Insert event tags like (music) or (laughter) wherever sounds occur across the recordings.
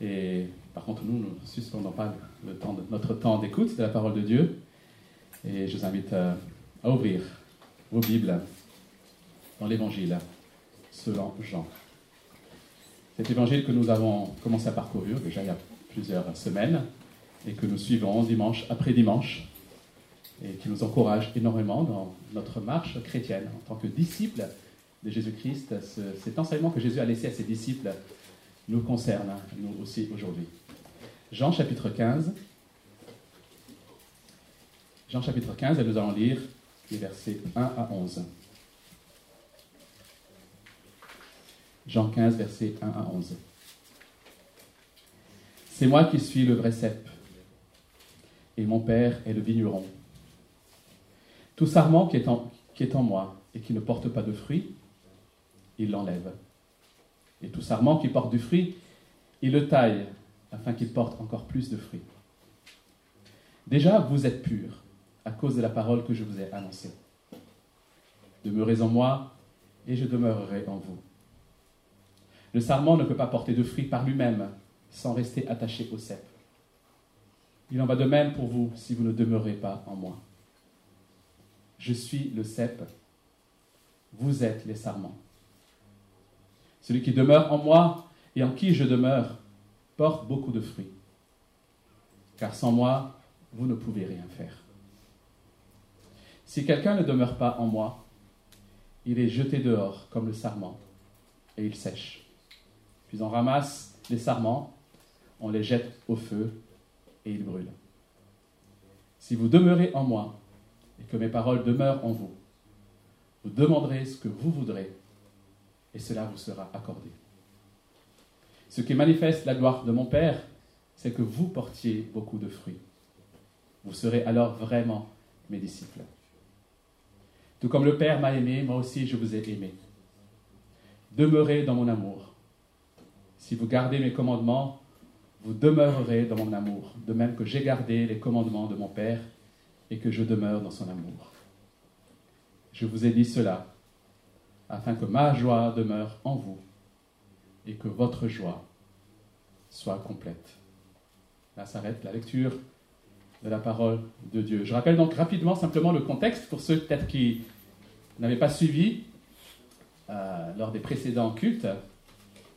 Et par contre, nous, ne suspendons pas notre temps d'écoute de la parole de Dieu. Et je vous invite à, à ouvrir vos Bibles dans l'Évangile selon Jean. Cet évangile que nous avons commencé à parcourir déjà il y a plusieurs semaines et que nous suivons dimanche après dimanche et qui nous encourage énormément dans notre marche chrétienne en tant que disciples de Jésus-Christ. cet enseignement que Jésus a laissé à ses disciples nous concerne, nous aussi, aujourd'hui. Jean chapitre 15. Jean chapitre 15, et nous allons lire les versets 1 à 11. Jean 15, versets 1 à 11. C'est moi qui suis le vrai cep, et mon Père est le vigneron. Tout sarment qui est, en, qui est en moi et qui ne porte pas de fruit, il l'enlève. Et tout sarment qui porte du fruit, il le taille afin qu'il porte encore plus de fruits. Déjà, vous êtes purs à cause de la parole que je vous ai annoncée. Demeurez en moi et je demeurerai en vous. Le sarment ne peut pas porter de fruits par lui-même sans rester attaché au cep. Il en va de même pour vous si vous ne demeurez pas en moi. Je suis le cep, vous êtes les sarments. Celui qui demeure en moi et en qui je demeure porte beaucoup de fruits. Car sans moi, vous ne pouvez rien faire. Si quelqu'un ne demeure pas en moi, il est jeté dehors comme le sarment et il sèche. Puis on ramasse les sarments, on les jette au feu et ils brûlent. Si vous demeurez en moi et que mes paroles demeurent en vous, vous demanderez ce que vous voudrez et cela vous sera accordé. Ce qui manifeste la gloire de mon Père, c'est que vous portiez beaucoup de fruits. Vous serez alors vraiment mes disciples. Tout comme le Père m'a aimé, moi aussi je vous ai aimé. Demeurez dans mon amour. Si vous gardez mes commandements, vous demeurerez dans mon amour, de même que j'ai gardé les commandements de mon Père et que je demeure dans son amour. Je vous ai dit cela afin que ma joie demeure en vous et que votre joie soit complète. Là s'arrête la lecture de la parole de Dieu. Je rappelle donc rapidement simplement le contexte pour ceux peut-être qui n'avaient pas suivi euh, lors des précédents cultes.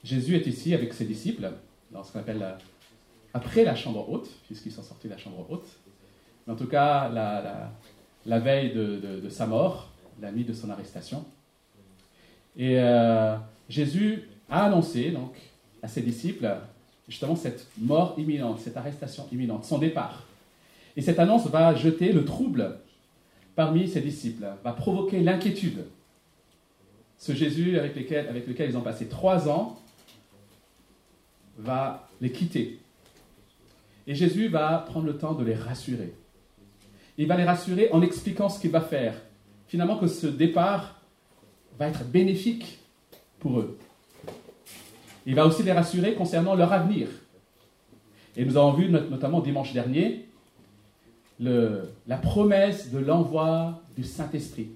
Jésus est ici avec ses disciples dans ce qu'on appelle après la chambre haute, puisqu'ils sont sortis de la chambre haute. Mais en tout cas, la, veille de, sa mort, la nuit de son arrestation. Et euh, Jésus a annoncé donc à ses disciples justement cette mort imminente, cette arrestation imminente, son départ. Et cette annonce va jeter le trouble parmi ses disciples, va provoquer l'inquiétude. Ce Jésus avec, avec lequel ils ont passé trois ans va les quitter. Et Jésus va prendre le temps de les rassurer. Il va les rassurer en expliquant ce qu'il va faire. Finalement, que ce départ va être bénéfique pour eux. Il va aussi les rassurer concernant leur avenir. Et nous avons vu notamment dimanche dernier la promesse de l'envoi du Saint-Esprit,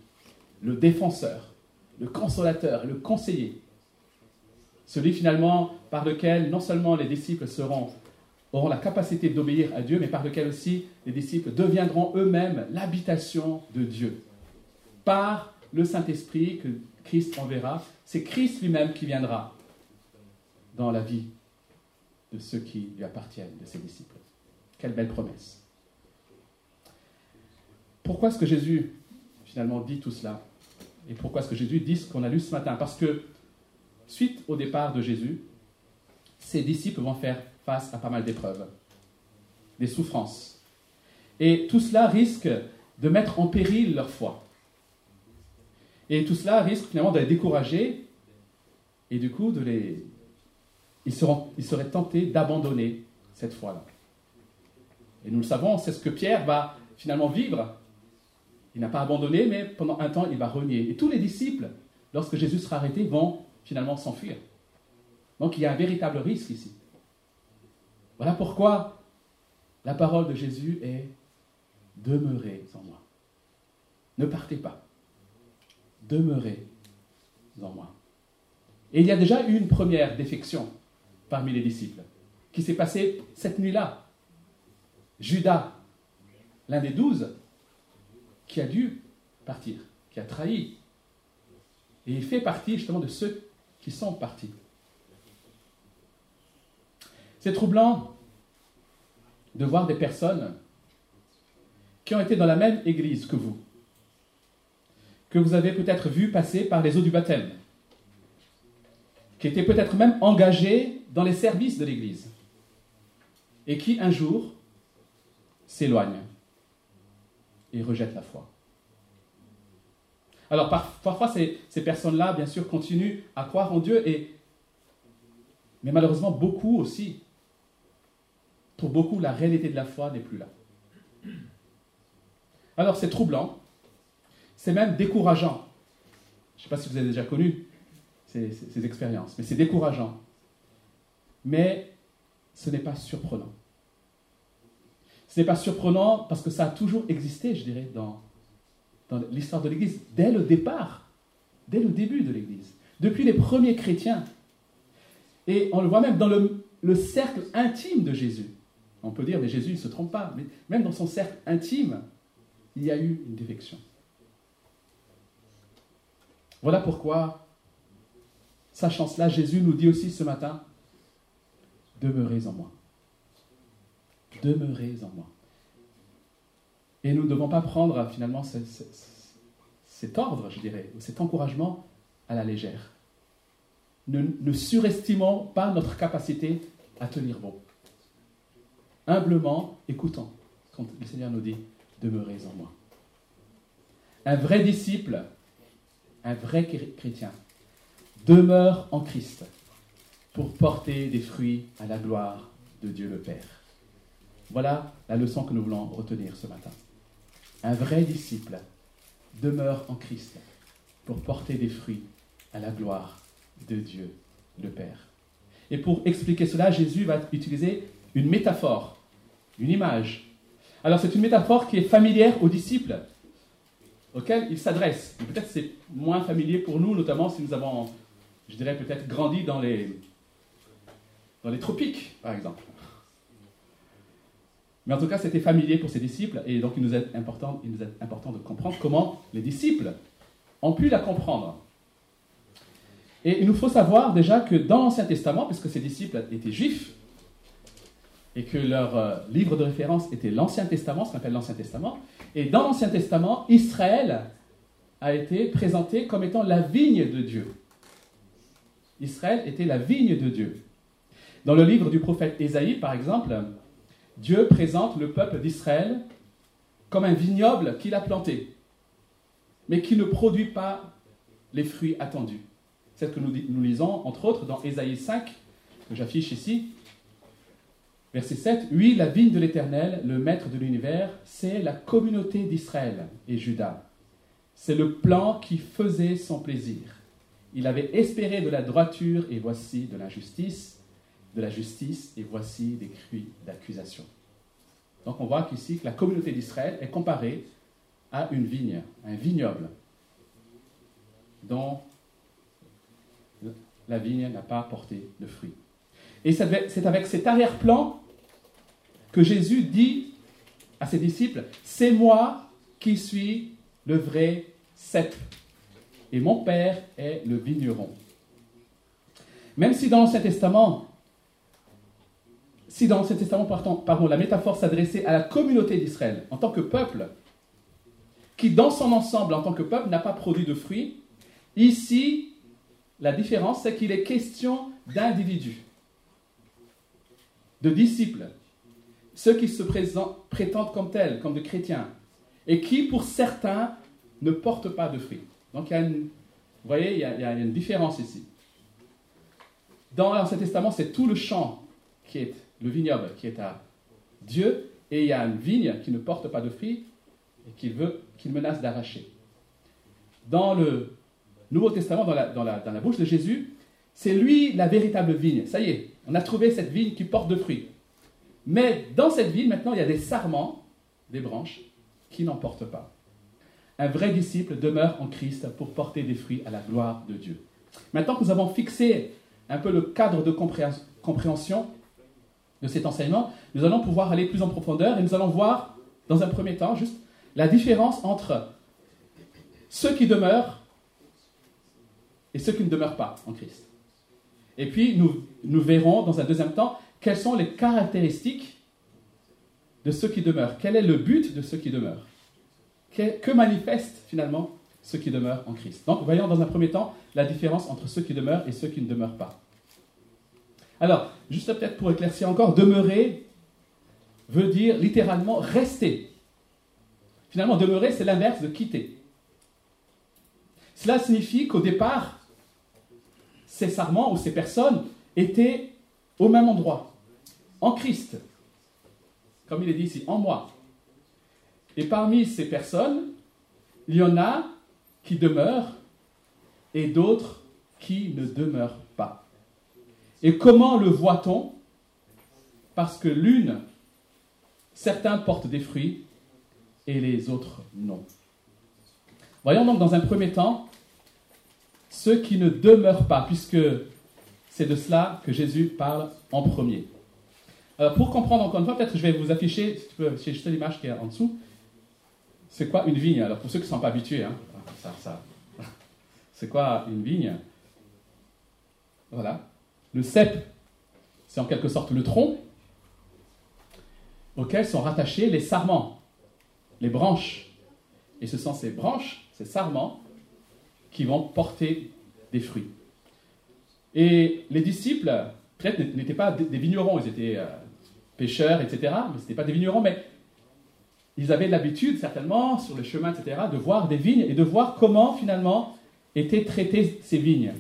le défenseur, le consolateur, le conseiller. Celui finalement par lequel non seulement les disciples auront la capacité d'obéir à Dieu, mais par lequel aussi les disciples deviendront eux-mêmes l'habitation de Dieu. Par le Saint-Esprit que Christ enverra, c'est Christ lui-même qui viendra dans la vie de ceux qui lui appartiennent, de ses disciples. Quelle belle promesse. Pourquoi est-ce que Jésus finalement dit tout cela? Et pourquoi est-ce que Jésus dit ce qu'on a lu ce matin? Parce que suite au départ de Jésus, ses disciples vont faire face à pas mal d'épreuves, des souffrances. Et tout cela risque de mettre en péril leur foi. Et tout cela risque finalement de les décourager et du coup de les... Ils, seraient tentés d'abandonner cette foi-là. Et nous le savons, c'est ce que Pierre va finalement vivre. Il n'a pas abandonné, mais pendant un temps, il va renier. Et tous les disciples, lorsque Jésus sera arrêté, vont finalement s'enfuir. Donc il y a un véritable risque ici. Voilà pourquoi la parole de Jésus est demeurez en moi. Ne partez pas demeurez en moi. Et il y a déjà une première défection parmi les disciples, qui s'est passé cette nuit-là. Judas, l'un des douze, qui a dû partir, qui a trahi. Et il fait partie justement de ceux qui sont partis. C'est troublant de voir des personnes qui ont été dans la même église que vous, que vous avez peut-être vu passer par les eaux du baptême, qui étaient peut-être même engagés dans les services de l'église, et qui un jour s'éloignent et rejettent la foi. Alors parfois, ces, personnes-là, bien sûr, continuent à croire en Dieu, mais malheureusement, beaucoup aussi, pour beaucoup, la réalité de la foi n'est plus là. Alors c'est troublant, c'est même décourageant. Je ne sais pas si vous avez déjà connu ces, ces expériences, mais c'est décourageant. Mais ce n'est pas surprenant. Ce n'est pas surprenant parce que ça a toujours existé, je dirais, dans, l'histoire de l'Église, dès le départ, dès le début de l'Église, depuis les premiers chrétiens. Et on le voit même dans le, le cercle intime de Jésus. On peut dire, mais Jésus ne se trompe pas, mais même dans son cercle intime, il y a eu une défection. Voilà pourquoi, sachant cela, Jésus nous dit aussi ce matin, demeurez en moi. Demeurez en moi. Et nous ne devons pas prendre finalement cet ordre, je dirais, ou cet encouragement à la légère. Ne, ne surestimons pas notre capacité à tenir bon. Humblement, écoutons quand le Seigneur nous dit Demeurez en moi. Un vrai disciple, un vrai chrétien, demeure en Christ pour porter des fruits à la gloire de Dieu le Père. Voilà la leçon que nous voulons retenir ce matin. Un vrai disciple demeure en Christ pour porter des fruits à la gloire de Dieu le Père. Et pour expliquer cela, Jésus va utiliser une métaphore, une image. Alors c'est une métaphore qui est familière aux disciples auxquels il s'adresse. Peut-être c'est moins familier pour nous, notamment si nous avons, je dirais peut-être, grandi dans les, dans les tropiques, par exemple. Mais en tout cas, c'était familier pour ses disciples, et donc il nous, est important, il nous est important de comprendre comment les disciples ont pu la comprendre. Et il nous faut savoir déjà que dans l'Ancien Testament, puisque ces disciples étaient juifs, et que leur euh, livre de référence était l'Ancien Testament, ce qu'on appelle l'Ancien Testament, et dans l'Ancien Testament, Israël a été présenté comme étant la vigne de Dieu. Israël était la vigne de Dieu. Dans le livre du prophète Ésaïe, par exemple, Dieu présente le peuple d'Israël comme un vignoble qu'il a planté, mais qui ne produit pas les fruits attendus. C'est ce que nous, nous, lisons, entre autres, dans Ésaïe 5, que j'affiche ici. Verset 7, Oui, la vigne de l'Éternel, le maître de l'univers, c'est la communauté d'Israël et Juda. C'est le plan qui faisait son plaisir. Il avait espéré de la droiture et voici de l'injustice de la justice et voici des cris d'accusation. Donc on voit qu'ici la communauté d'Israël est comparée à une vigne, un vignoble, dont la vigne n'a pas porté de fruits. Et c'est avec cet arrière-plan que Jésus dit à ses disciples, c'est moi qui suis le vrai cep, et mon Père est le vigneron. Même si dans l'Ancien Testament, si dans l'Ancien Testament, pardon, la métaphore s'adressait à la communauté d'Israël en tant que peuple, qui dans son ensemble, en tant que peuple, n'a pas produit de fruits, ici, la différence, c'est qu'il est question d'individus, de disciples, ceux qui se prétendent comme tels, comme des chrétiens, et qui, pour certains, ne portent pas de fruits. Donc, il y a vous voyez, il y a, une différence ici. Dans l'Ancien Testament, c'est tout le champ qui est le vignoble qui est à Dieu, et il y a une vigne qui ne porte pas de fruits et qu'il veut, menace d'arracher. Dans le Nouveau Testament, dans la bouche de Jésus, c'est lui la véritable vigne. Ça y est, on a trouvé cette vigne qui porte de fruits. Mais dans cette vigne, maintenant, il y a des sarments, des branches, qui n'en portent pas. Un vrai disciple demeure en Christ pour porter des fruits à la gloire de Dieu. Maintenant que nous avons fixé un peu le cadre de compréhension, de cet enseignement, nous allons pouvoir aller plus en profondeur et nous allons voir, dans un premier temps, juste la différence entre ceux qui demeurent et ceux qui ne demeurent pas en Christ. Et puis, nous, nous verrons dans un deuxième temps quelles sont les caractéristiques de ceux qui demeurent. Quel est le but de ceux qui demeurent? Que, que manifestent finalement ceux qui demeurent en Christ? Donc, voyons dans un premier temps la différence entre ceux qui demeurent et ceux qui ne demeurent pas. Alors, juste peut-être pour éclaircir encore, demeurer veut dire littéralement rester. Finalement, demeurer, c'est l'inverse de quitter. Cela signifie qu'au départ, ces sarments ou ces personnes étaient au même endroit, en Christ, comme il est dit ici, en moi. Et parmi ces personnes, il y en a qui demeurent et d'autres qui ne demeurent pas. Et comment le voit-on? Parce que l'une, certains portent des fruits et les autres non. Voyons donc dans un premier temps ceux qui ne demeurent pas, puisque c'est de cela que Jésus parle en premier. Alors pour comprendre encore une fois, peut-être je vais vous afficher, si tu peux, c'est juste l'image qui est en dessous. C'est quoi une vigne? Alors pour ceux qui ne sont pas habitués, hein, ça. (laughs) c'est quoi une vigne? Voilà. Le cep, c'est en quelque sorte le tronc auquel sont rattachés les sarments, les branches. Et ce sont ces branches, ces sarments, qui vont porter des fruits. Et les disciples, peut-être, n'étaient pas des vignerons, ils étaient euh, pêcheurs, etc., mais ce n'étaient pas des vignerons, mais ils avaient l'habitude, certainement, sur le chemin, etc., de voir des vignes et de voir comment, finalement, étaient traitées ces vignes.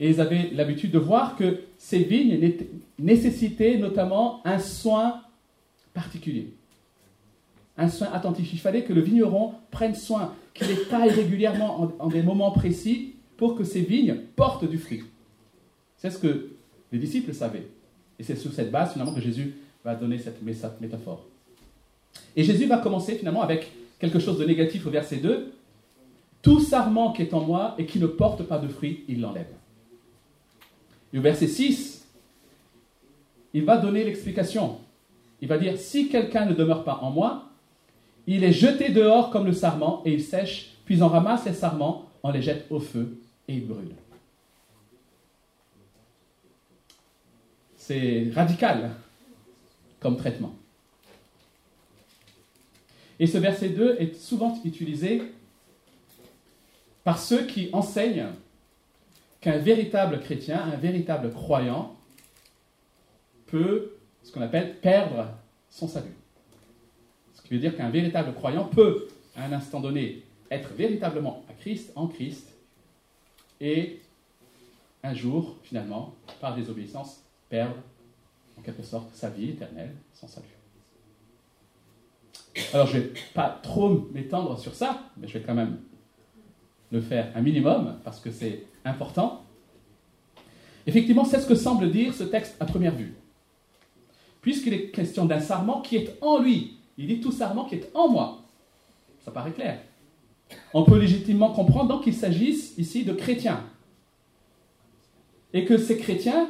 Et ils avaient l'habitude de voir que ces vignes nécessitaient notamment un soin particulier. Un soin attentif. Il fallait que le vigneron prenne soin, qu'il les taille régulièrement en, des moments précis pour que ces vignes portent du fruit. C'est ce que les disciples savaient. Et c'est sur cette base, finalement, que Jésus va donner cette métaphore. Et Jésus va commencer, finalement, avec quelque chose de négatif au verset 2. Tout sarment qui est en moi et qui ne porte pas de fruit, il l'enlève. Et au verset 6, il va donner l'explication. Il va dire, si quelqu'un ne demeure pas en moi, il est jeté dehors comme le sarment et il sèche, puis on ramasse les sarments, on les jette au feu et il brûle. C'est radical comme traitement. Et ce verset 2 est souvent utilisé par ceux qui enseignent qu'un véritable chrétien, un véritable croyant, peut, ce qu'on appelle, perdre son salut. Qui veut dire qu'un véritable croyant peut, à un instant donné, être véritablement à Christ, en Christ, et un jour, finalement, par désobéissance, perdre, en quelque sorte, sa vie éternelle, son salut. Alors, je ne vais pas trop m'étendre sur ça, mais je vais quand même le faire un minimum, parce que c'est important. Effectivement, c'est ce que semble dire ce texte à première vue. Puisqu'il est question d'un sarment qui est en lui. Il dit tout sarment qui est en moi. Ça paraît clair. On peut légitimement comprendre donc qu'il s'agisse ici de chrétiens. Et que ces chrétiens,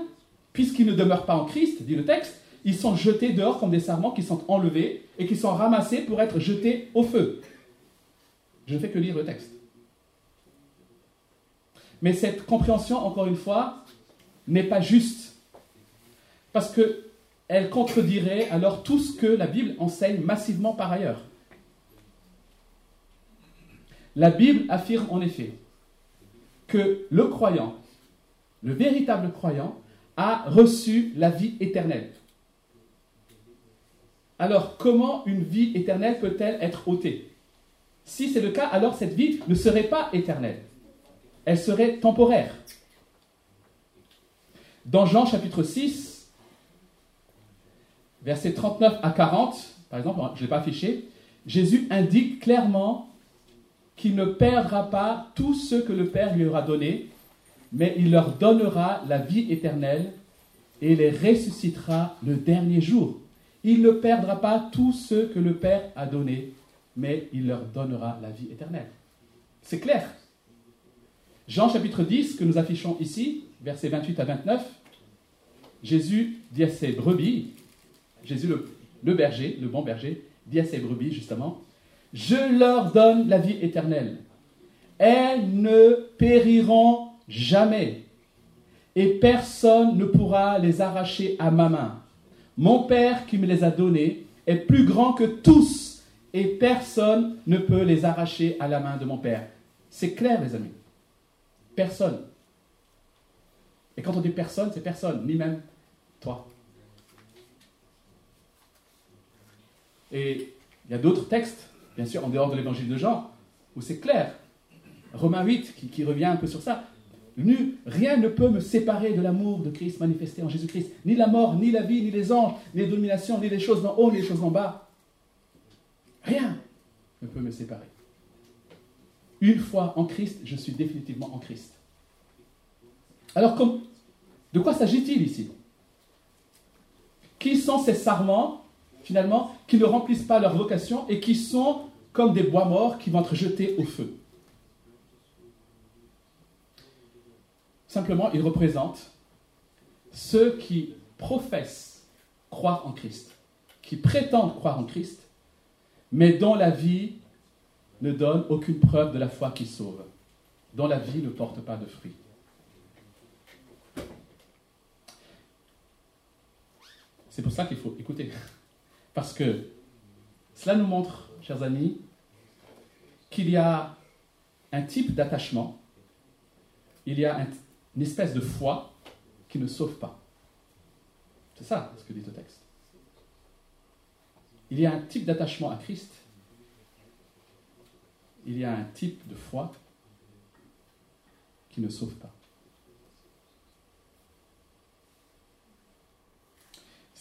puisqu'ils ne demeurent pas en Christ, dit le texte, ils sont jetés dehors comme des sarments qui sont enlevés et qui sont ramassés pour être jetés au feu. Je ne fais que lire le texte. Mais cette compréhension, encore une fois, n'est pas juste. Parce qu'elle contredirait alors tout ce que la Bible enseigne massivement par ailleurs. La Bible affirme en effet que le croyant, le véritable croyant, a reçu la vie éternelle. Alors comment une vie éternelle peut-elle être ôtée? Si c'est le cas, alors cette vie ne serait pas éternelle elle serait temporaire. Dans Jean chapitre 6, versets 39 à 40, par exemple, je ne l'ai pas affiché, Jésus indique clairement qu'il ne perdra pas tout ce que le Père lui aura donné, mais il leur donnera la vie éternelle et les ressuscitera le dernier jour. Il ne perdra pas tout ce que le Père a donné, mais il leur donnera la vie éternelle. C'est clair. Jean chapitre 10, que nous affichons ici, versets 28 à 29, Jésus dit à ses brebis, Jésus, le, berger, le bon berger, dit à ses brebis justement, je leur donne la vie éternelle. Elles ne périront jamais, et personne ne pourra les arracher à ma main. Mon Père qui me les a donnés est plus grand que tous, et personne ne peut les arracher à la main de mon Père. C'est clair, les amis. Personne. Et quand on dit personne, c'est personne, ni même toi. Et il y a d'autres textes, bien sûr, en dehors de l'évangile de Jean, où c'est clair. Romains 8, qui, revient un peu sur ça. Nu, rien ne peut me séparer de l'amour de Christ manifesté en Jésus-Christ. Ni la mort, ni la vie, ni les anges, ni les dominations, ni les choses d'en haut, ni les choses d'en bas. Rien ne peut me séparer. Une fois en Christ, je suis définitivement en Christ. Alors, de quoi s'agit-il ici? Qui sont ces sarments, finalement, qui ne remplissent pas leur vocation et qui sont comme des bois morts qui vont être jetés au feu Simplement, ils représentent ceux qui professent croire en Christ, qui prétendent croire en Christ, mais dont la vie ne donne aucune preuve de la foi qui sauve, dont la vie ne porte pas de fruits. C'est pour ça qu'il faut écouter. Parce que cela nous montre, chers amis, qu'il y a un type d'attachement, il y a un, une espèce de foi qui ne sauve pas. C'est ça ce que dit le texte. Il y a un type d'attachement à Christ. Il y a un type de foi qui ne sauve pas.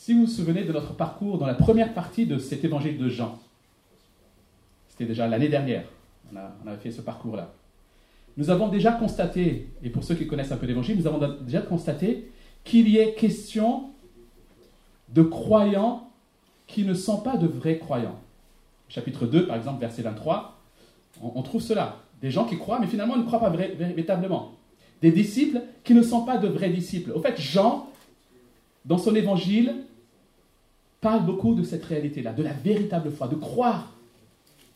Si vous vous souvenez de notre parcours dans la première partie de cet évangile de Jean, c'était déjà l'année dernière, on, a, avait fait ce parcours-là nous avons déjà constaté, et pour ceux qui connaissent un peu l'évangile, nous avons déjà constaté qu'il y est question de croyants qui ne sont pas de vrais croyants. Chapitre 2, par exemple, verset 23, on, trouve cela. Des gens qui croient, mais finalement ne croient pas véritablement. Des disciples qui ne sont pas de vrais disciples. Au fait, Jean, dans son évangile, parle beaucoup de cette réalité-là, de la véritable foi, de croire.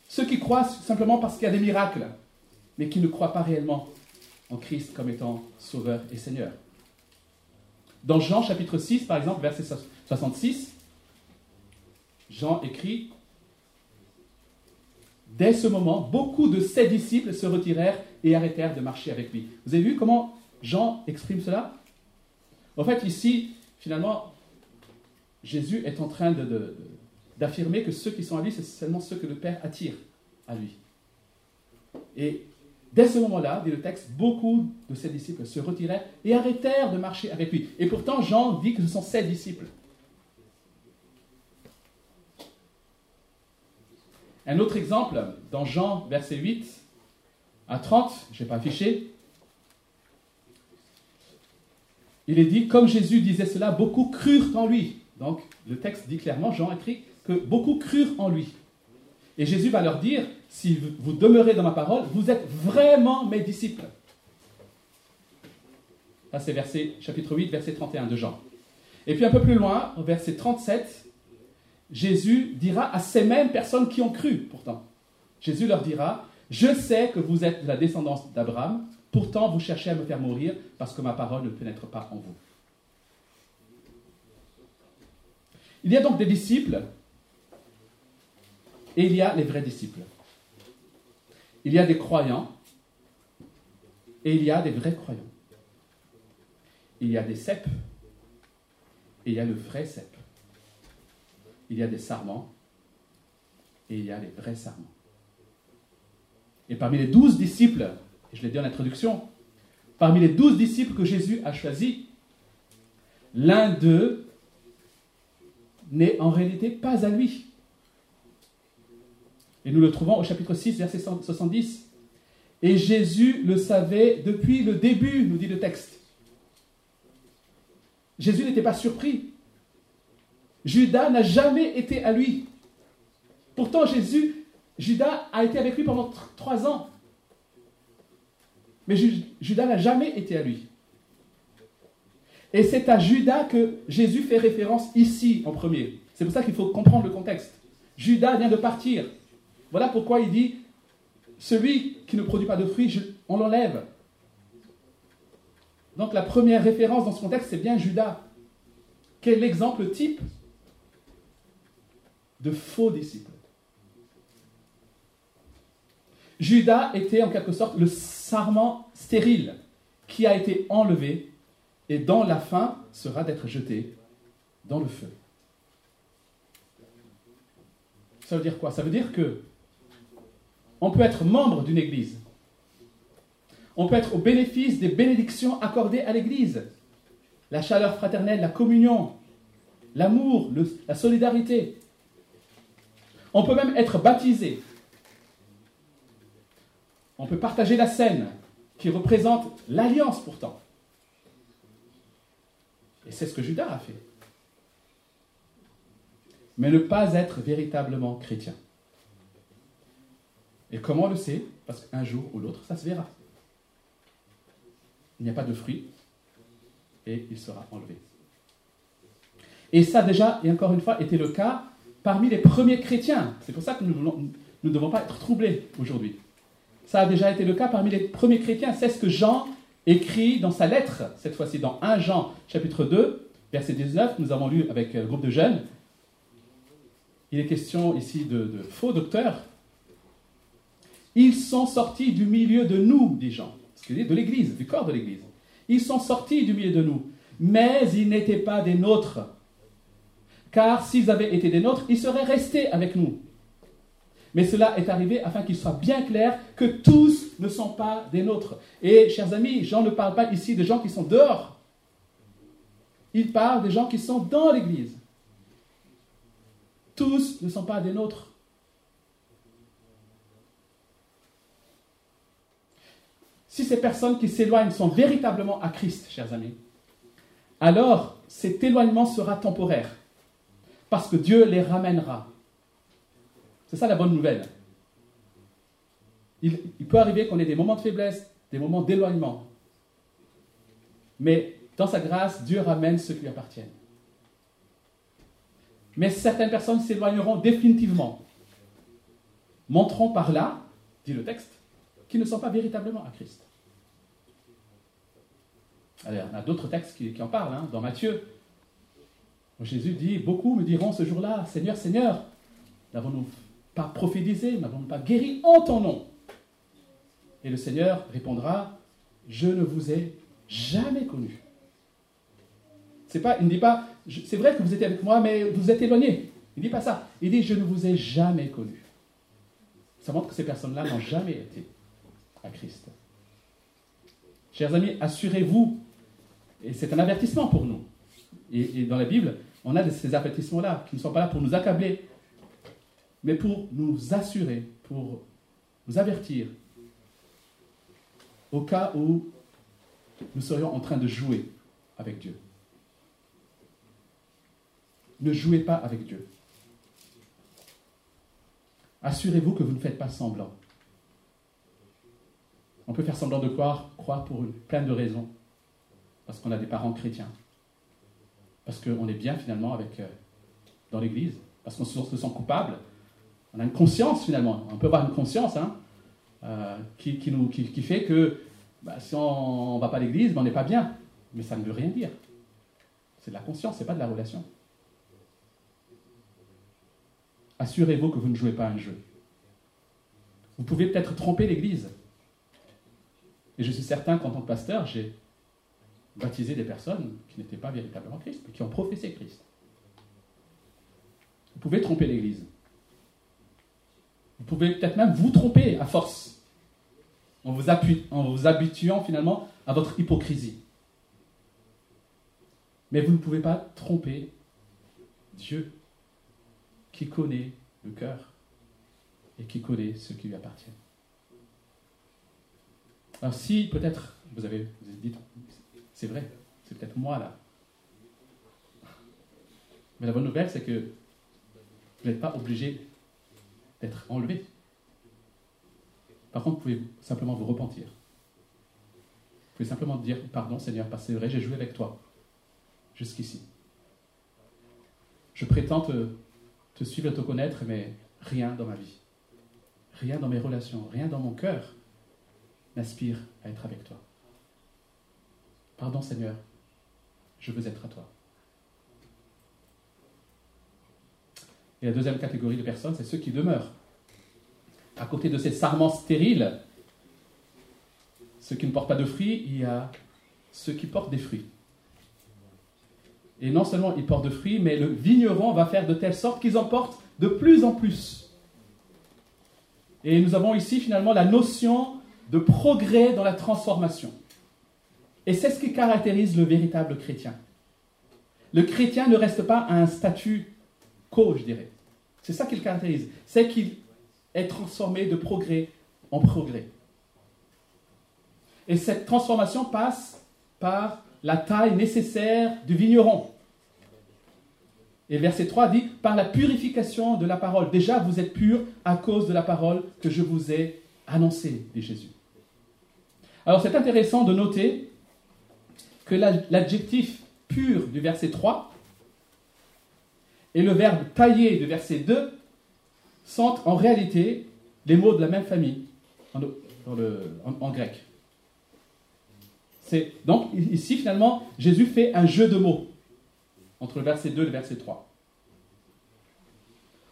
Ceux qui croient simplement parce qu'il y a des miracles, mais qui ne croient pas réellement en Christ comme étant Sauveur et Seigneur. Dans Jean chapitre 6, par exemple, verset 66, Jean écrit, Dès ce moment, beaucoup de ses disciples se retirèrent et arrêtèrent de marcher avec lui. Vous avez vu comment Jean exprime cela? En fait, ici, finalement, Jésus est en train d'affirmer que ceux qui sont à lui, c'est seulement ceux que le Père attire à lui. Et Dès ce moment-là, dit le texte, beaucoup de ses disciples se retirèrent et arrêtèrent de marcher avec lui. Et pourtant, Jean dit que ce sont ses disciples. Un autre exemple, dans Jean, verset 8 à 30, je n'ai pas affiché, il est dit, comme Jésus disait cela, beaucoup crurent en lui. Donc, le texte dit clairement, Jean écrit, que beaucoup crurent en lui. Et Jésus va leur dire, si vous demeurez dans ma parole, vous êtes vraiment mes disciples. Ça, c'est verset, chapitre 8, verset 31 de Jean. Et puis un peu plus loin, verset 37, Jésus dira à ces mêmes personnes qui ont cru, pourtant. Jésus leur dira, je sais que vous êtes de la descendance d'Abraham, pourtant vous cherchez à me faire mourir parce que ma parole ne pénètre pas en vous. Il y a donc des disciples et il y a les vrais disciples. Il y a des croyants et il y a des vrais croyants. Il y a des cèpes et il y a le vrai cep. Il y a des sarments et il y a les vrais sarments. Et parmi les douze disciples, je l'ai dit en introduction, parmi les douze disciples que Jésus a choisis, l'un d'eux n'est en réalité pas à lui. Et nous le trouvons au chapitre 6, verset 70. Et Jésus le savait depuis le début, nous dit le texte. Jésus n'était pas surpris. Judas n'a jamais été à lui. Pourtant, Jésus, Judas a été avec lui pendant trois ans. Mais Judas n'a jamais été à lui. Et c'est à Judas que Jésus fait référence ici en premier. C'est pour ça qu'il faut comprendre le contexte. Judas vient de partir. Voilà pourquoi il dit, celui qui ne produit pas de fruits, on l'enlève. Donc la première référence dans ce contexte, c'est bien Judas. Quel est l'exemple type de faux disciples Judas était en quelque sorte le sarment stérile qui a été enlevé et dont la fin sera d'être jeté dans le feu. Ça veut dire quoi? Ça veut dire que on peut être membre d'une église. On peut être au bénéfice des bénédictions accordées à l'église. La chaleur fraternelle, la communion, l'amour, la solidarité. On peut même être baptisé. On peut partager la scène qui représente l'alliance pourtant. Et c'est ce que Judas a fait. Mais ne pas être véritablement chrétien. Et comment on le sait? Parce qu'un jour ou l'autre, ça se verra. Il n'y a pas de fruit et il sera enlevé. Et ça déjà, et encore une fois, était le cas parmi les premiers chrétiens. C'est pour ça que nous ne devons pas être troublés aujourd'hui. Ça a déjà été le cas parmi les premiers chrétiens. C'est ce que Jean écrit dans sa lettre, cette fois-ci dans 1 Jean chapitre 2, verset 19, nous avons lu avec le groupe de jeunes. Il est question ici de, de faux docteurs. Ils sont sortis du milieu de nous, dit Jean, de l'Église, du corps de l'Église. Ils sont sortis du milieu de nous, mais ils n'étaient pas des nôtres. Car s'ils avaient été des nôtres, ils seraient restés avec nous. Mais cela est arrivé afin qu'il soit bien clair que tous ne sont pas des nôtres. Et, chers amis, Jean ne parle pas ici de gens qui sont dehors. Il parle des gens qui sont dans l'Église. Tous ne sont pas des nôtres. Si ces personnes qui s'éloignent sont véritablement à Christ, chers amis, alors cet éloignement sera temporaire, parce que Dieu les ramènera. C'est ça la bonne nouvelle. Il, peut arriver qu'on ait des moments de faiblesse, des moments d'éloignement. Mais dans sa grâce, Dieu ramène ceux qui lui appartiennent. Mais certaines personnes s'éloigneront définitivement, montrant par là, dit le texte, qu'ils ne sont pas véritablement à Christ. Alors, y a d'autres textes qui, en parlent, hein, dans Matthieu. Jésus dit, beaucoup me diront ce jour-là, Seigneur, Seigneur, n'avons-nous pas prophétisé, n'avons-nous pas guéri en ton nom? Et le Seigneur répondra, je ne vous ai jamais connu. Pas, il ne dit pas, c'est vrai que vous étiez avec moi, mais vous êtes éloigné. Il ne dit pas ça. Il dit, je ne vous ai jamais connu. Ça montre que ces personnes-là n'ont jamais été à Christ. Chers amis, assurez-vous, et c'est un avertissement pour nous. Et, et, dans la Bible, on a ces avertissements-là qui ne sont pas là pour nous accabler, mais pour nous assurer, pour nous avertir, au cas où nous serions en train de jouer avec Dieu. Ne jouez pas avec Dieu. Assurez-vous que vous ne faites pas semblant. On peut faire semblant de croire, croire pour une, plein de raisons. Parce qu'on a des parents chrétiens. Parce qu'on est bien finalement avec, euh, dans l'Église. Parce qu'on se sent coupable on a une conscience finalement, on peut avoir une conscience hein, euh, qui, fait que bah, si on ne va pas à l'église, on n'est pas bien. Mais ça ne veut rien dire. C'est de la conscience, ce n'est pas de la relation. Assurez-vous que vous ne jouez pas un jeu. Vous pouvez peut-être tromper l'église. Et je suis certain qu'en tant que pasteur, j'ai baptisé des personnes qui n'étaient pas véritablement Christ, mais qui ont professé Christ. Vous pouvez tromper l'église. Vous pouvez peut-être même vous tromper à force, en vous, habituant finalement à votre hypocrisie. Mais vous ne pouvez pas tromper Dieu, qui connaît le cœur et qui connaît ce qui lui appartient. Alors si peut-être vous avez dit, c'est vrai, c'est peut-être moi là. Mais la bonne nouvelle, c'est que vous n'êtes pas obligé d'être enlevé. Par contre, vous pouvez simplement vous repentir? Vous pouvez simplement dire Pardon, Seigneur, parce que c'est vrai, j'ai joué avec toi jusqu'ici. Je prétends te, suivre et te connaître, mais rien dans ma vie, rien dans mes relations, rien dans mon cœur n'aspire à être avec toi. Pardon Seigneur, je veux être à toi. Et la deuxième catégorie de personnes, c'est ceux qui demeurent. À côté de ces sarments stériles, ceux qui ne portent pas de fruits, il y a ceux qui portent des fruits. Et non seulement ils portent de fruits, mais le vigneron va faire de telle sorte qu'ils en portent de plus en plus. Et nous avons ici finalement la notion de progrès dans la transformation. Et c'est ce qui caractérise le véritable chrétien. Le chrétien ne reste pas à un statut quo, je dirais. C'est ça qui le caractérise. C'est qu'il est transformé de progrès en progrès. Et cette transformation passe par la taille nécessaire du vigneron. Et verset 3 dit, par la purification de la parole. Déjà, vous êtes purs à cause de la parole que je vous ai annoncée, dit Jésus. Alors c'est intéressant de noter que l'adjectif pur du verset 3 et le verbe tailler du verset 2 sont en réalité les mots de la même famille en, grec. Donc ici, finalement, Jésus fait un jeu de mots entre le verset 2 et le verset 3.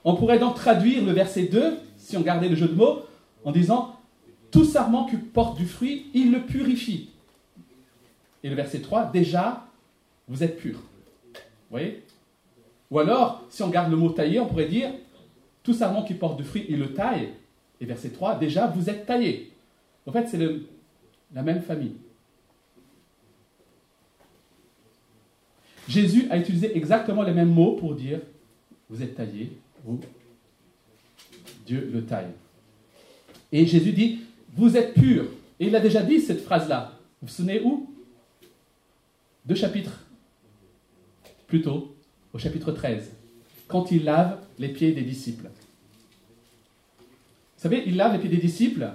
On pourrait donc traduire le verset 2, si on gardait le jeu de mots, en disant Tout sarment qui porte du fruit, il le purifie. Et le verset 3, déjà, vous êtes pur. Vous voyez? Ou alors, si on garde le mot tailler, on pourrait dire Tout sarment qui porte du fruit, il le taille. Et verset 3, déjà, vous êtes taillé. En fait, c'est la même famille. Jésus a utilisé exactement les mêmes mots pour dire vous êtes taillé ou Dieu le taille. Et Jésus dit vous êtes purs. Et il a déjà dit cette phrase-là. Vous vous souvenez où? Deux chapitres plus tôt, au chapitre 13, quand il lave les pieds des disciples. Vous savez, il lave les pieds des disciples,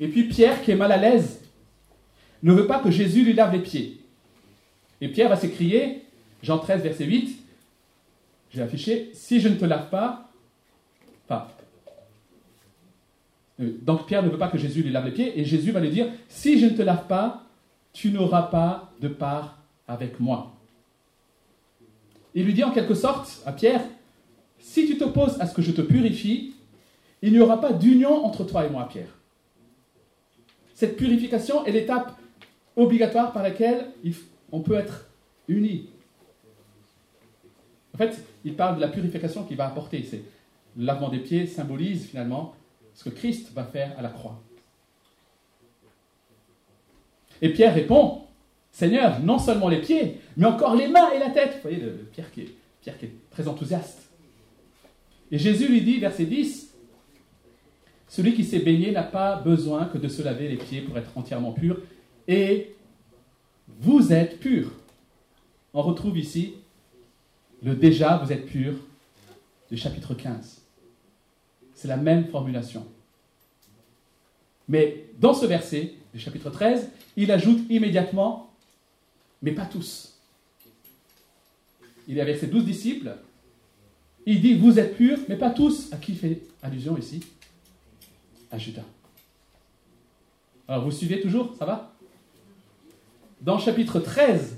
et puis Pierre, qui est mal à l'aise, ne veut pas que Jésus lui lave les pieds. Et Pierre va s'écrier Jean 13, verset 8, j'ai affiché, si je ne te lave pas, pas. Euh, donc Pierre ne veut pas que Jésus lui lave les pieds, et Jésus va lui dire, si je ne te lave pas, tu n'auras pas de part avec moi. Il lui dit en quelque sorte à Pierre, si tu t'opposes à ce que je te purifie, il n'y aura pas d'union entre toi et moi, Pierre. Cette purification est l'étape obligatoire par laquelle on peut être unis. En fait, il parle de la purification qu'il va apporter. C'est le lavement des pieds symbolise finalement ce que Christ va faire à la croix. Et Pierre répond, Seigneur, non seulement les pieds, mais encore les mains et la tête. Vous voyez, Pierre qui est très enthousiaste. Et Jésus lui dit, verset 10, Celui qui s'est baigné n'a pas besoin que de se laver les pieds pour être entièrement pur, et vous êtes purs. On retrouve ici le déjà, vous êtes pur, du chapitre 15. C'est la même formulation. Mais dans ce verset du chapitre 13, il ajoute immédiatement, mais pas tous. Il est avec ses douze disciples. Il dit, vous êtes purs, mais pas tous. À qui il fait allusion ici? À Judas. Alors vous suivez toujours? Ça va? Dans le chapitre 13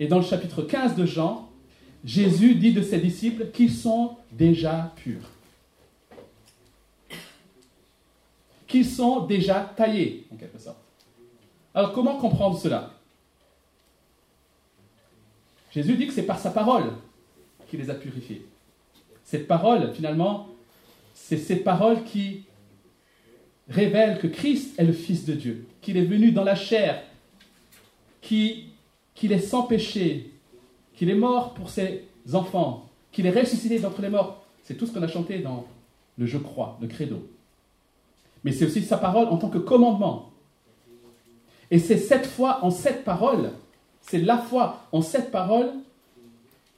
et dans le chapitre 15 de Jean, Jésus dit de ses disciples qu'ils sont déjà purs. Qu'ils sont déjà taillés, en quelque sorte. Alors comment comprendre cela? Jésus dit que c'est par sa parole qu'il les a purifiés. Cette parole, finalement, c'est ces paroles qui révèlent que Christ est le Fils de Dieu, qu'il est venu dans la chair, qu'il est sans péché, qu'il est mort pour ses enfants, qu'il est ressuscité d'entre les morts. C'est tout ce qu'on a chanté dans le Je crois, le credo. Mais c'est aussi sa parole en tant que commandement. Et c'est cette foi en cette parole, c'est la foi en cette parole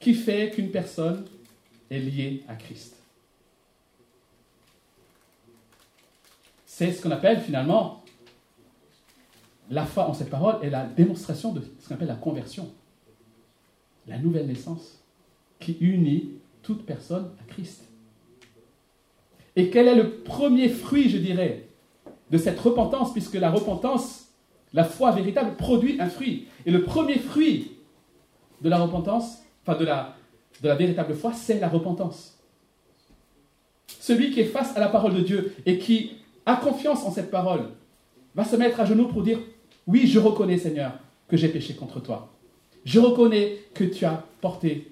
qui fait qu'une personne est liée à Christ. C'est ce qu'on appelle finalement la foi en cette parole et la démonstration de ce qu'on appelle la conversion la nouvelle naissance qui unit toute personne à Christ. Et quel est le premier fruit, je dirais, de cette repentance, puisque la repentance, la foi véritable, produit un fruit. Et le premier fruit de la repentance, enfin de la, de la véritable foi, c'est la repentance. Celui qui est face à la parole de Dieu et qui a confiance en cette parole va se mettre à genoux pour dire, oui, je reconnais Seigneur que j'ai péché contre toi. Je reconnais que tu as porté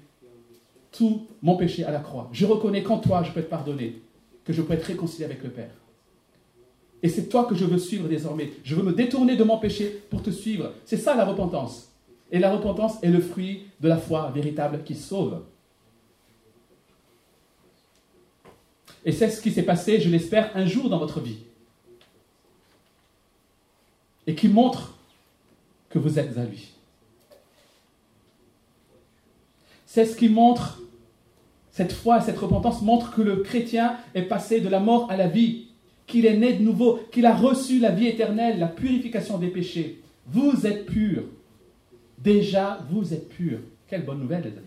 tout mon péché à la croix. Je reconnais qu'en toi, je peux te pardonner, que je peux être réconcilié avec le Père. Et c'est toi que je veux suivre désormais. Je veux me détourner de mon péché pour te suivre. C'est ça la repentance. Et la repentance est le fruit de la foi véritable qui sauve. Et c'est ce qui s'est passé, je l'espère, un jour dans votre vie. Et qui montre que vous êtes à lui. C'est ce qui montre, cette foi, cette repentance montre que le chrétien est passé de la mort à la vie, qu'il est né de nouveau, qu'il a reçu la vie éternelle, la purification des péchés. Vous êtes purs. Déjà, vous êtes purs. Quelle bonne nouvelle, les amis.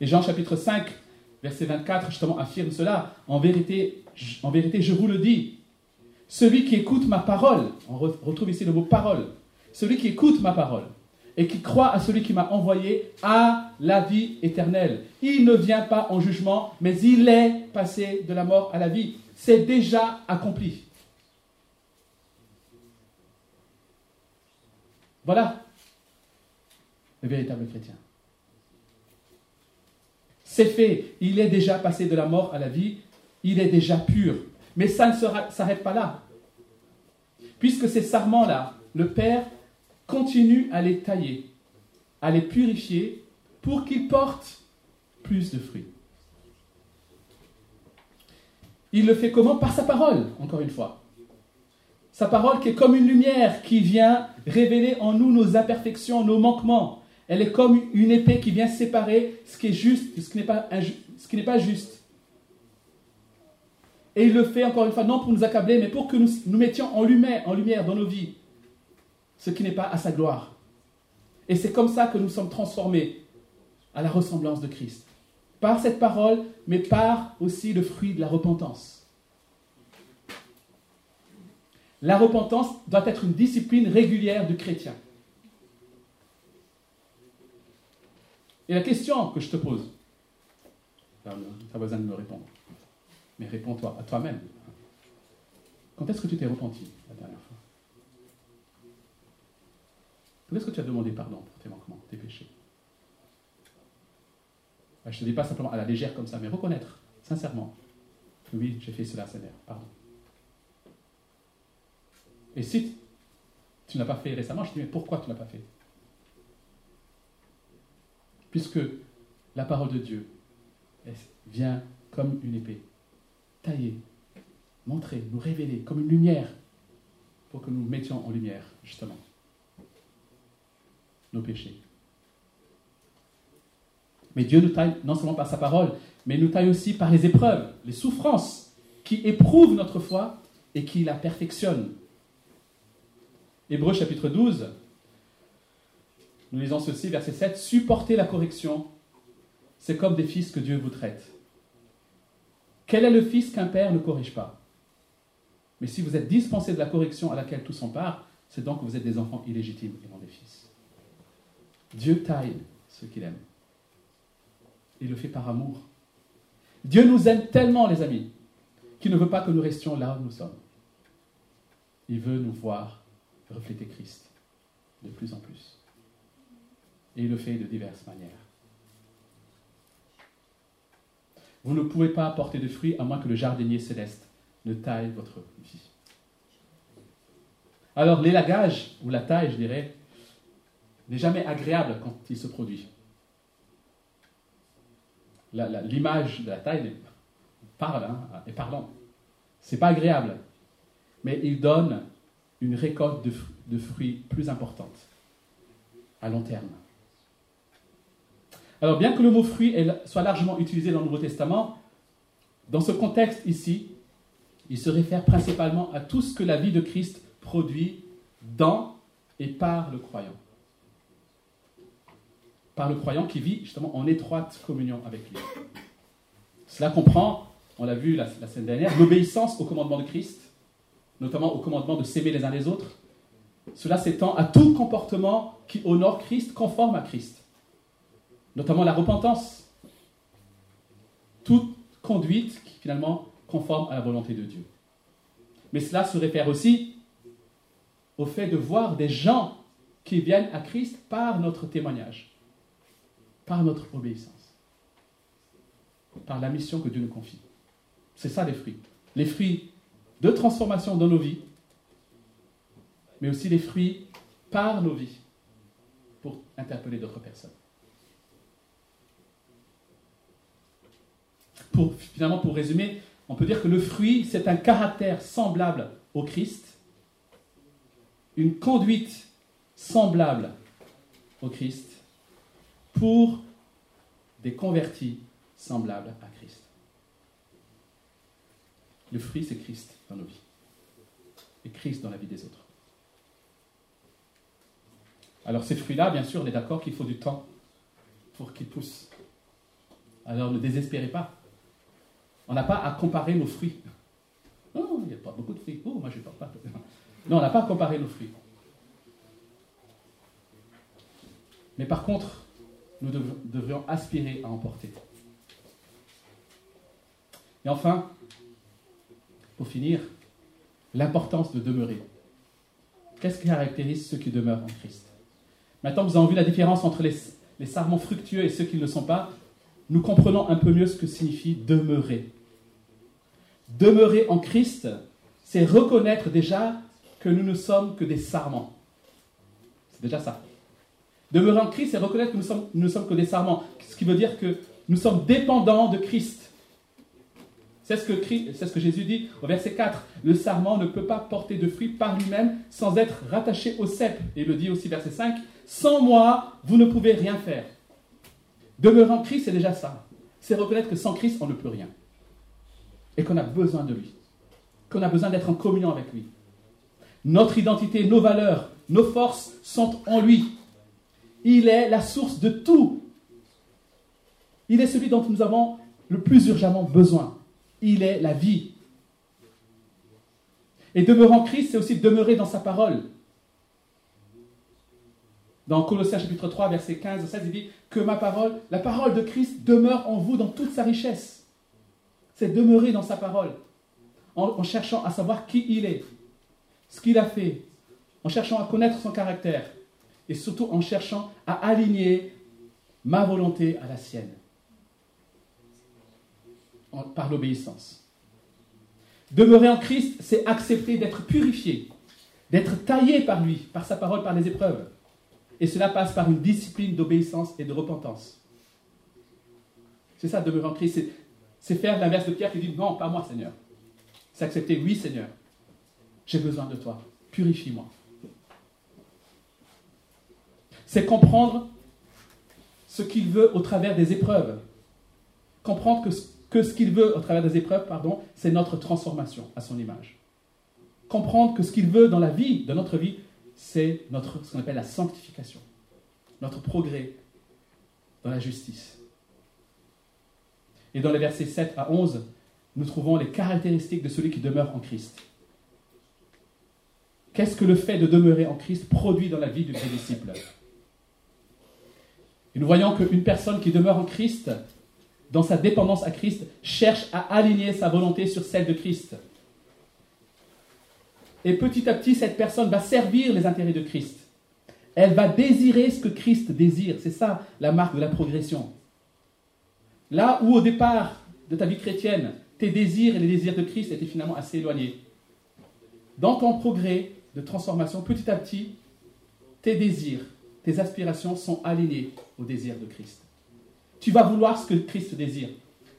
Et Jean chapitre 5, verset 24, justement, affirme cela. En vérité, je vous le dis, celui qui écoute ma parole, on retrouve ici le mot parole, celui qui écoute ma parole et qui croit à celui qui m'a envoyé a la vie éternelle. Il ne vient pas en jugement, mais il est passé de la mort à la vie. C'est déjà accompli. Voilà le véritable chrétien. C'est fait, il est déjà passé de la mort à la vie, il est déjà pur. Mais ça ne s'arrête pas là. Puisque ces sarments-là, le Père continue à les tailler, à les purifier pour qu'ils portent plus de fruits. Il le fait comment? Par sa parole, encore une fois. Sa parole qui est comme une lumière qui vient révéler en nous nos imperfections, nos manquements. Elle est comme une épée qui vient séparer ce qui est juste de ce qui n'est pas, juste. Et il le fait encore une fois, non pour nous accabler, mais pour que nous nous mettions en lumière, en lumière dans nos vies ce qui n'est pas à sa gloire. Et c'est comme ça que nous sommes transformés à la ressemblance de Christ. Par cette parole, mais par aussi le fruit de la repentance. La repentance doit être une discipline régulière du chrétien. Et la question que je te pose, tu as besoin de me répondre, mais réponds-toi à toi-même. Quand est-ce que tu t'es repenti la dernière fois? Quand est-ce que tu as demandé pardon pour tes manquements, tes péchés? Je ne te dis pas simplement à la légère comme ça, mais reconnaître, sincèrement, oui, j'ai fait cela, Seigneur, pardon. Et si tu n'as pas fait récemment, je te dis, mais pourquoi tu ne l'as pas fait? Puisque la parole de Dieu vient comme une épée, tailler, montrer, nous révéler comme une lumière, pour que nous mettions en lumière, justement nos péchés. Mais Dieu nous taille non seulement par sa parole, mais nous taille aussi par les épreuves, les souffrances qui éprouvent notre foi et qui la perfectionnent. Hébreu chapitre 12, nous lisons ceci, verset 7, Supportez la correction, c'est comme des fils que Dieu vous traite. Quel est le fils qu'un père ne corrige pas? Mais si vous êtes dispensés de la correction à laquelle tous part, c'est donc que vous êtes des enfants illégitimes et non des fils. Dieu taille ceux qu'il aime. Il le fait par amour. Dieu nous aime tellement, les amis, qu'il ne veut pas que nous restions là où nous sommes. Il veut nous voir refléter Christ de plus en plus. Et il le fait de diverses manières. Vous ne pouvez pas apporter de fruits à moins que le jardinier céleste ne taille votre vie. Alors l'élagage, ou la taille, je dirais, n'est jamais agréable quand il se produit. L'image de la taille parle, hein, est parlant. C'est pas agréable, mais il donne une récolte de, de fruits plus importante à long terme. Alors, bien que le mot fruit soit largement utilisé dans le Nouveau Testament, dans ce contexte ici, il se réfère principalement à tout ce que la vie de Christ produit dans et par le croyant par le croyant qui vit justement en étroite communion avec lui. Cela comprend, on l'a vu la, la semaine dernière, l'obéissance au commandement de Christ, notamment au commandement de s'aimer les uns les autres. Cela s'étend à tout comportement qui honore Christ, conforme à Christ, notamment la repentance, toute conduite qui finalement conforme à la volonté de Dieu. Mais cela se réfère aussi au fait de voir des gens qui viennent à Christ par notre témoignage, par notre obéissance, par la mission que Dieu nous confie. C'est ça les fruits. Les fruits de transformation dans nos vies, mais aussi les fruits par nos vies pour interpeller d'autres personnes. Finalement, pour résumer, on peut dire que le fruit, c'est un caractère semblable au Christ, une conduite semblable au Christ, pour des convertis semblables à Christ. Le fruit, c'est Christ dans nos vies. Et Christ dans la vie des autres. Alors ces fruits-là, bien sûr, on est d'accord qu'il faut du temps pour qu'ils poussent. Alors ne désespérez pas. On n'a pas à comparer nos fruits. Non, il n'y a pas beaucoup de fruits. Oh, moi je parle pas. Non, on n'a pas à comparer nos fruits. Mais par contre, nous devrions aspirer à emporter. Et enfin, pour finir, l'importance de demeurer. Qu'est-ce qui caractérise ceux qui demeurent en Christ? Maintenant nous avons vu la différence entre les, les sarments fructueux et ceux qui ne le sont pas, nous comprenons un peu mieux ce que signifie demeurer. Demeurer en Christ, c'est reconnaître déjà que nous ne sommes que des sarments. C'est déjà ça. Demeurer en Christ, c'est reconnaître que nous, sommes, ne sommes que des sarments. Ce qui veut dire que nous sommes dépendants de Christ. C'est ce, que, c'est ce que Jésus dit au verset 4. Le sarment ne peut pas porter de fruits par lui-même sans être rattaché au cep. Et il le dit aussi verset 5. Sans moi, vous ne pouvez rien faire. Demeurer en Christ, c'est déjà ça. C'est reconnaître que sans Christ, on ne peut rien et qu'on a besoin de lui, qu'on a besoin d'être en communion avec lui. Notre identité, nos valeurs, nos forces sont en lui. Il est la source de tout. Il est celui dont nous avons le plus urgemment besoin. Il est la vie. Et demeurer en Christ, c'est aussi demeurer dans sa parole. Dans Colossiens chapitre 3, verset 15 16, il dit que ma parole, la parole de Christ demeure en vous dans toute sa richesse c'est demeurer dans sa parole, en, cherchant à savoir qui il est, ce qu'il a fait, en cherchant à connaître son caractère, et surtout en cherchant à aligner ma volonté à la sienne, par l'obéissance. Demeurer en Christ, c'est accepter d'être purifié, d'être taillé par lui, par sa parole, par les épreuves. Et cela passe par une discipline d'obéissance et de repentance. C'est ça, demeurer en Christ, c'est faire l'inverse de Pierre qui dit non, pas moi, Seigneur. C'est accepter, oui, Seigneur, j'ai besoin de toi, purifie-moi. C'est comprendre ce qu'il veut au travers des épreuves. Comprendre que, que ce qu'il veut au travers des épreuves, pardon, c'est notre transformation à son image. Comprendre que ce qu'il veut dans la vie, dans notre vie, c'est notre, ce qu'on appelle la sanctification, notre progrès dans la justice. Et dans les versets 7 à 11, nous trouvons les caractéristiques de celui qui demeure en Christ. Qu'est-ce que le fait de demeurer en Christ produit dans la vie du vrai disciple Et nous voyons qu'une personne qui demeure en Christ, dans sa dépendance à Christ, cherche à aligner sa volonté sur celle de Christ. Et petit à petit, cette personne va servir les intérêts de Christ. Elle va désirer ce que Christ désire. C'est ça la marque de la progression. Là où au départ de ta vie chrétienne, tes désirs et les désirs de Christ étaient finalement assez éloignés. Dans ton progrès de transformation, petit à petit, tes désirs, tes aspirations sont alignés aux désirs de Christ. Tu vas vouloir ce que Christ désire.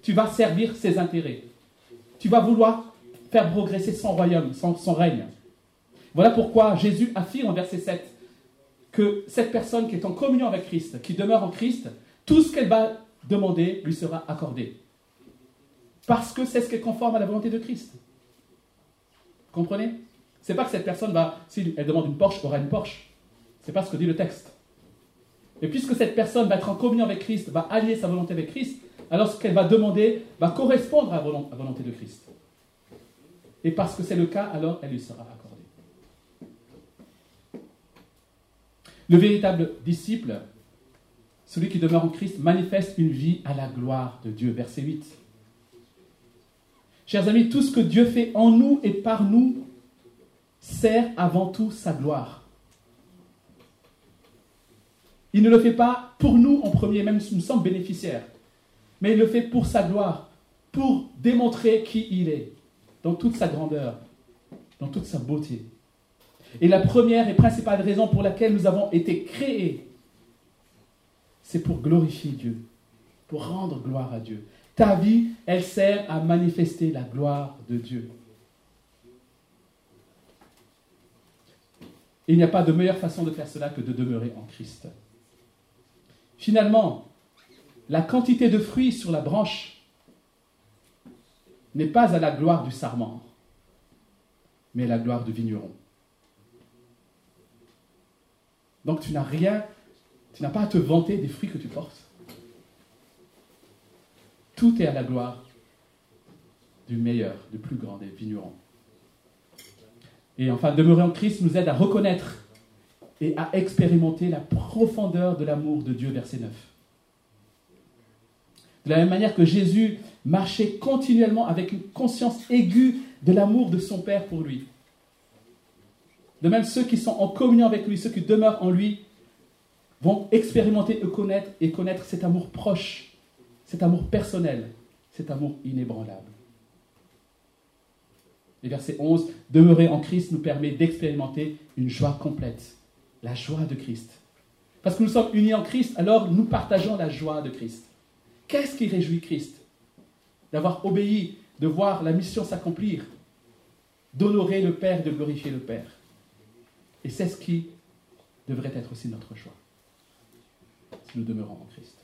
Tu vas servir ses intérêts. Tu vas vouloir faire progresser son royaume, son, son règne. Voilà pourquoi Jésus affirme en verset 7 que cette personne qui est en communion avec Christ, qui demeure en Christ, tout ce qu'elle va demandé lui sera accordé. Parce que c'est ce qui est conforme à la volonté de Christ. Comprenez? C'est pas que cette personne va, si elle demande une Porsche, aura une Porsche. C'est pas ce que dit le texte. Et puisque cette personne va être en communion avec Christ, va allier sa volonté avec Christ, alors ce qu'elle va demander va correspondre à la volonté de Christ. Et parce que c'est le cas, alors elle lui sera accordée. Le véritable disciple, celui qui demeure en Christ, manifeste une vie à la gloire de Dieu. Verset 8. Chers amis, tout ce que Dieu fait en nous et par nous sert avant tout sa gloire. Il ne le fait pas pour nous en premier, même si nous sommes bénéficiaires, mais il le fait pour sa gloire, pour démontrer qui il est, dans toute sa grandeur, dans toute sa beauté. Et la première et principale raison pour laquelle nous avons été créés, c'est pour glorifier Dieu, pour rendre gloire à Dieu. Ta vie, elle sert à manifester la gloire de Dieu. il n'y a pas de meilleure façon de faire cela que de demeurer en Christ. Finalement, la quantité de fruits sur la branche n'est pas à la gloire du sarment, mais à la gloire du vigneron. Donc tu n'as rien, tu n'as pas à te vanter des fruits que tu portes. Tout est à la gloire du meilleur, du plus grand des vignerons. Et enfin, demeurer en Christ nous aide à reconnaître et à expérimenter la profondeur de l'amour de Dieu, verset 9. De la même manière que Jésus marchait continuellement avec une conscience aiguë de l'amour de son Père pour lui. De même, ceux qui sont en communion avec lui, ceux qui demeurent en lui, vont expérimenter et connaître, et connaître cet amour proche, cet amour personnel, cet amour inébranlable. Et verset 11, demeurer en Christ nous permet d'expérimenter une joie complète, la joie de Christ. Parce que nous sommes unis en Christ, alors nous partageons la joie de Christ. Qu'est-ce qui réjouit Christ? D'avoir obéi, de voir la mission s'accomplir, d'honorer le Père, de glorifier le Père. Et c'est ce qui devrait être aussi notre joie, si nous demeurons en Christ.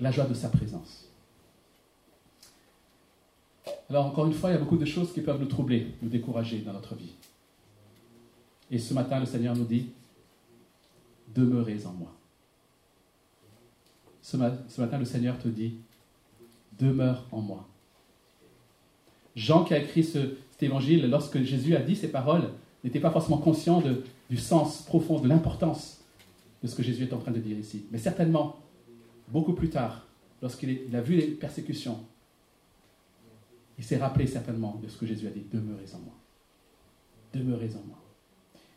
La joie de sa présence. Alors encore une fois, il y a beaucoup de choses qui peuvent nous troubler, nous décourager dans notre vie. Et ce matin, le Seigneur nous dit, demeurez en moi. Ce, matin, le Seigneur te dit, demeure en moi. Jean qui a écrit cet évangile, lorsque Jésus a dit ces paroles, n'était pas forcément conscient du sens profond, de l'importance de ce que Jésus est en train de dire ici. Mais certainement, beaucoup plus tard, lorsqu'il a vu les persécutions, il s'est rappelé certainement de ce que Jésus a dit, demeurez en moi. Demeurez en moi.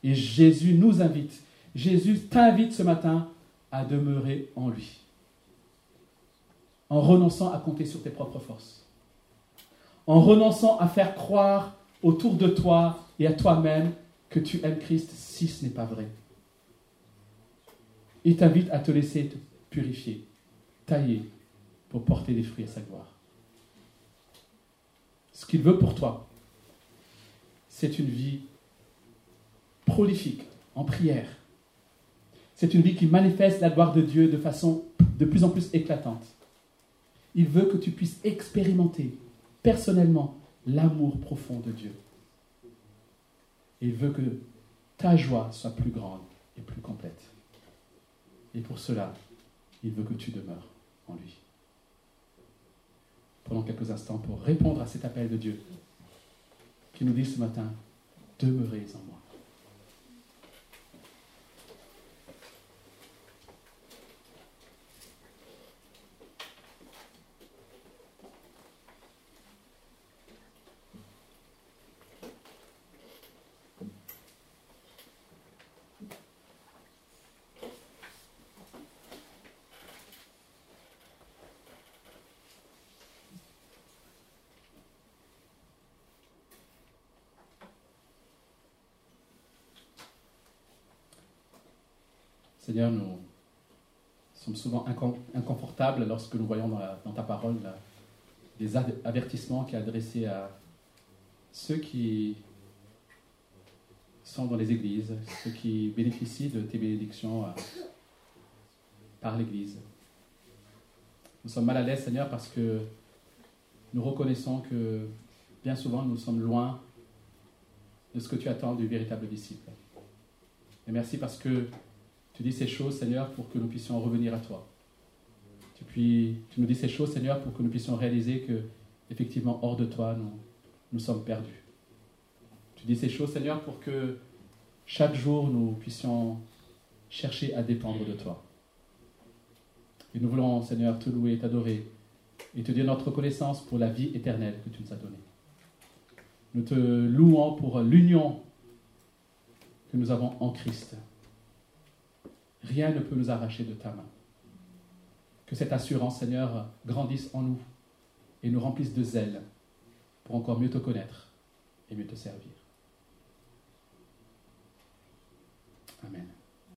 Et Jésus nous invite, Jésus t'invite ce matin à demeurer en lui, en renonçant à compter sur tes propres forces, en renonçant à faire croire autour de toi et à toi-même que tu aimes Christ si ce n'est pas vrai. Il t'invite à te laisser purifier, tailler pour porter des fruits à sa gloire ce qu'il veut pour toi, c'est une vie prolifique en prière. C'est une vie qui manifeste la gloire de Dieu de façon de plus en plus éclatante. Il veut que tu puisses expérimenter personnellement l'amour profond de Dieu. il veut que ta joie soit plus grande et plus complète. Et pour cela, il veut que tu demeures en lui pendant quelques instants pour répondre à cet appel de Dieu qui nous dit ce matin, demeurez en moi. Seigneur, nous sommes souvent inconfortables lorsque nous voyons dans, ta parole des avertissements qui sont adressés à ceux qui sont dans les églises, ceux qui bénéficient de tes bénédictions euh, par l'Église. Nous sommes mal à l'aise, Seigneur, parce que nous reconnaissons que bien souvent nous sommes loin de ce que tu attends du véritable disciple. Et merci parce que Tu dis ces choses, Seigneur, pour que nous puissions revenir à toi. Tu, nous dis ces choses, Seigneur, pour que nous puissions réaliser que, effectivement, hors de toi, nous, nous sommes perdus. Tu dis ces choses, Seigneur, pour que chaque jour nous puissions chercher à dépendre de toi. Et nous voulons, Seigneur, te louer, t'adorer et te dire notre reconnaissance pour la vie éternelle que tu nous as donnée. Nous te louons pour l'union que nous avons en Christ. Rien ne peut nous arracher de ta main. Que cette assurance, Seigneur, grandisse en nous et nous remplisse de zèle pour encore mieux te connaître et mieux te servir. Amen.